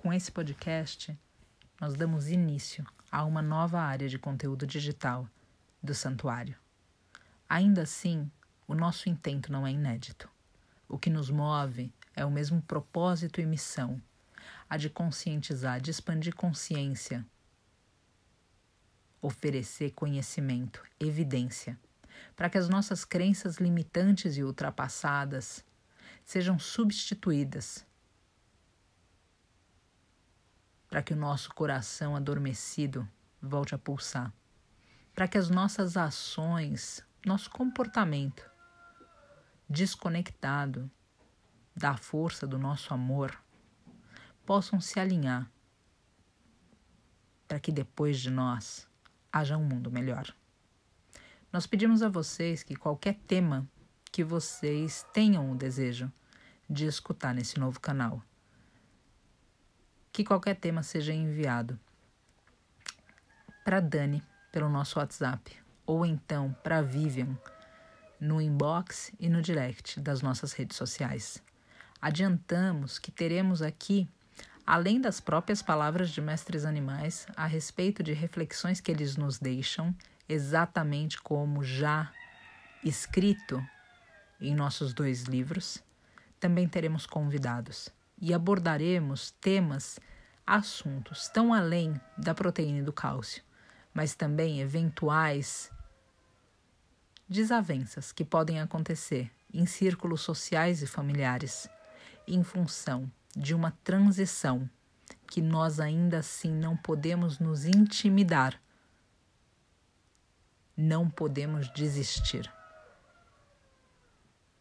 Com esse podcast, nós damos início a uma nova área de conteúdo digital do Santuário. Ainda assim, o nosso intento não é inédito. O que nos move é o mesmo propósito e missão, a de conscientizar, de expandir consciência, oferecer conhecimento, evidência, para que as nossas crenças limitantes e ultrapassadas sejam substituídas, para que o nosso coração adormecido volte a pulsar, para que as nossas ações, nosso comportamento desconectado da força do nosso amor possam se alinhar para que depois de nós haja um mundo melhor. Nós pedimos a vocês que qualquer tema que vocês tenham o desejo de escutar nesse novo canal, que qualquer tema seja enviado para Dani pelo nosso WhatsApp ou então para Vivian no inbox e no direct das nossas redes sociais. Adiantamos que teremos aqui, além das próprias palavras de mestres animais, a respeito de reflexões que eles nos deixam, exatamente como já escrito em nossos dois livros, também teremos convidados e abordaremos temas, assuntos tão além da proteína e do cálcio, mas também eventuais desavenças que podem acontecer em círculos sociais e familiares em função de uma transição que nós ainda assim não podemos nos intimidar, não podemos desistir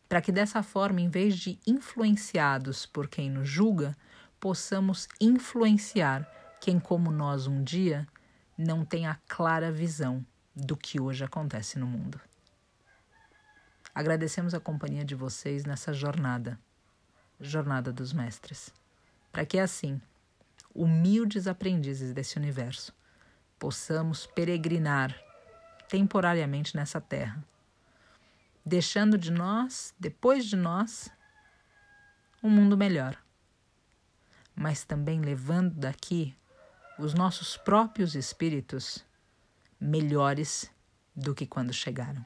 para que dessa forma, em vez de influenciados por quem nos julga, possamos influenciar quem, como nós um dia, não tem a clara visão do que hoje acontece no mundo. Agradecemos a companhia de vocês nessa jornada, jornada dos mestres, para que assim, humildes aprendizes desse universo, possamos peregrinar temporariamente nessa terra deixando de nós, depois de nós, um mundo melhor, mas também levando daqui os nossos próprios espíritos melhores do que quando chegaram.